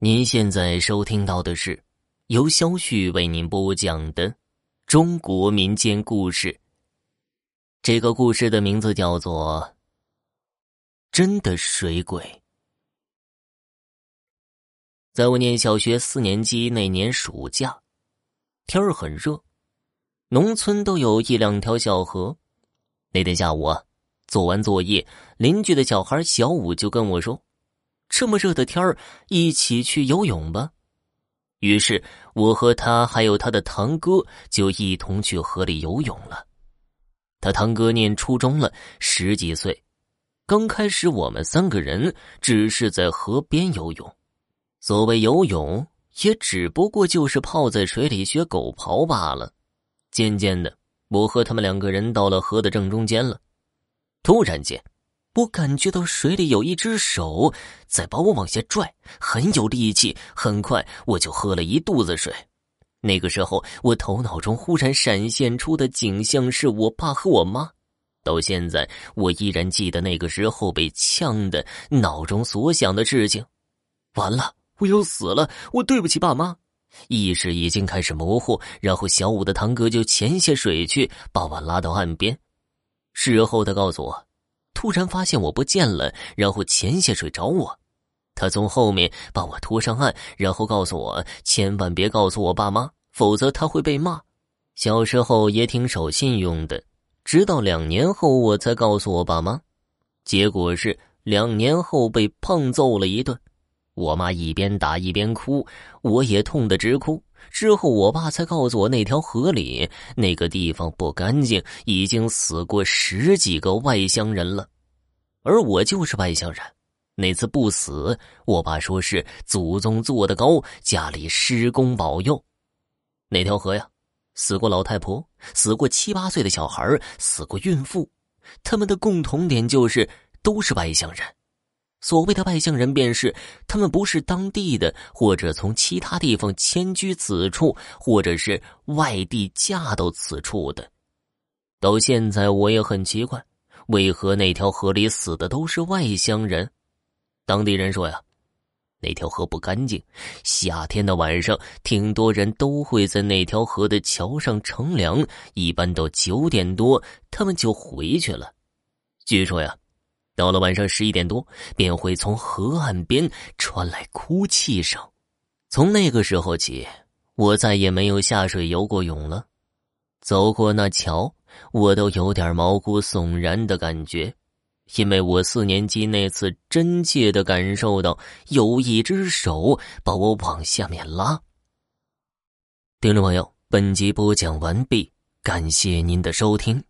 您现在收听到的是由肖旭为您播讲的中国民间故事。这个故事的名字叫做《真的水鬼》。在我念小学四年级那年暑假，天儿很热，农村都有一两条小河。那天下午啊，做完作业，邻居的小孩小五就跟我说。这么热的天儿，一起去游泳吧。于是我和他还有他的堂哥就一同去河里游泳了。他堂哥念初中了，十几岁。刚开始我们三个人只是在河边游泳，所谓游泳，也只不过就是泡在水里学狗刨罢了。渐渐的，我和他们两个人到了河的正中间了。突然间。我感觉到水里有一只手在把我往下拽，很有力气。很快我就喝了一肚子水。那个时候，我头脑中忽然闪现出的景象是我爸和我妈。到现在，我依然记得那个时候被呛的脑中所想的事情。完了，我要死了！我对不起爸妈。意识已经开始模糊，然后小五的堂哥就潜下水去把我拉到岸边。事后他告诉我。突然发现我不见了，然后潜下水找我。他从后面把我拖上岸，然后告诉我千万别告诉我爸妈，否则他会被骂。小时候也挺守信用的，直到两年后我才告诉我爸妈。结果是两年后被胖揍了一顿，我妈一边打一边哭，我也痛得直哭。之后，我爸才告诉我，那条河里那个地方不干净，已经死过十几个外乡人了，而我就是外乡人。那次不死，我爸说是祖宗做的高，家里施工保佑。那条河呀，死过老太婆，死过七八岁的小孩，死过孕妇，他们的共同点就是都是外乡人。所谓的外乡人，便是他们不是当地的，或者从其他地方迁居此处，或者是外地嫁到此处的。到现在，我也很奇怪，为何那条河里死的都是外乡人？当地人说呀，那条河不干净，夏天的晚上，挺多人都会在那条河的桥上乘凉，一般到九点多，他们就回去了。据说呀。到了晚上十一点多，便会从河岸边传来哭泣声。从那个时候起，我再也没有下水游过泳了。走过那桥，我都有点毛骨悚然的感觉，因为我四年级那次真切的感受到有一只手把我往下面拉。听众朋友，本集播讲完毕，感谢您的收听。